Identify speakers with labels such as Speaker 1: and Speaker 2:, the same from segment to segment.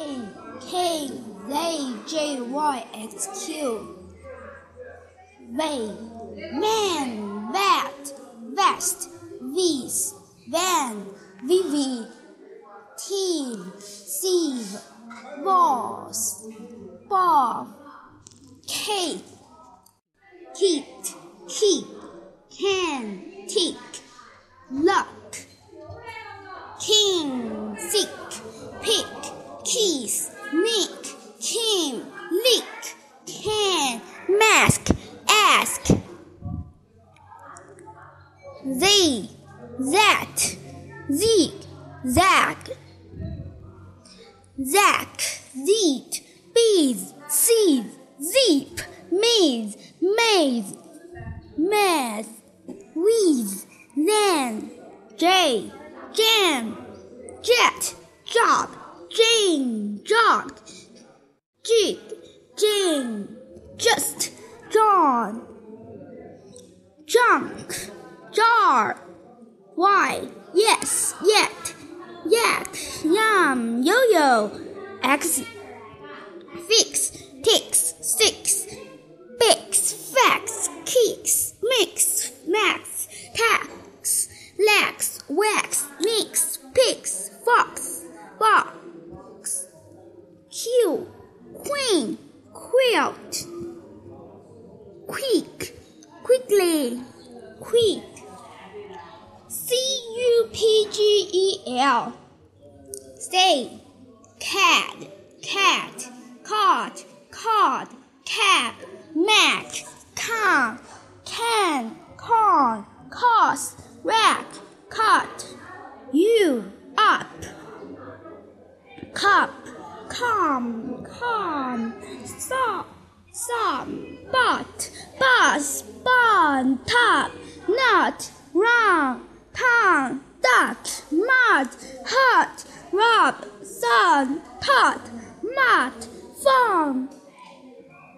Speaker 1: A K Z J Y X Q. Way Man Vat Vest Vis Van Vivi Team Sieve Boss Bob Kate Heat Heat Can Tick Luck King Pick Keys Nick Kim Lick Can Mask Ask. Z That Zeke Zach Zach Zeet Bees Seed Zeep Maze Maze Math Wheeze Then. J Jam Jet Job Jane Jog Jig Jane Just John. Junk Jar. Y Yes Yet Yak Yum Yo Yo X Fix Ticks Sticks Bix Fax Kicks Mix Max Tax Lax Wax Q Queen Quilt Quick Quickly Quick. C U P G E L. Stay. Cad Cat Caught Cod Cab Mac Con Some But Bus Bun Top Nut Run Tongue Duck Mud Hut Rub Sun Tot Mud Fun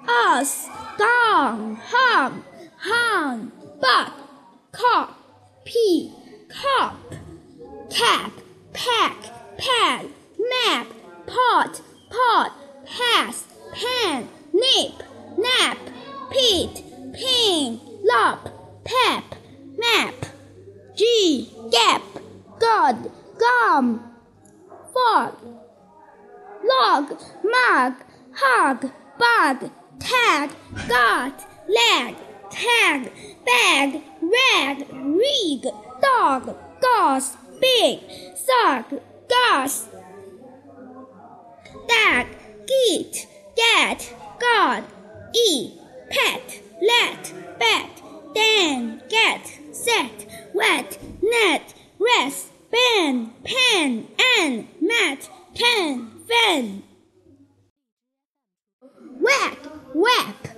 Speaker 1: Us Down Hum Hum Butt Cop Pea Cop Cap Pack Pad Map Pot Pot Pass Pan Nip Nap Pete Pin Lop Pep Map G Gap God Gum Fog Log Mug Hog Bug Tag Got Lag Tag Bag Rag Rig Dog Goss Big Sock Goss Dag Geet Get God E Pet Let Bet Dan Get Set Wet Net Rest Ben Pen N Mat Ten Fen Whack Whap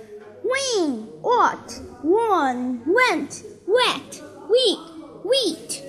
Speaker 1: Wing Ought One Went Wet Week Wheat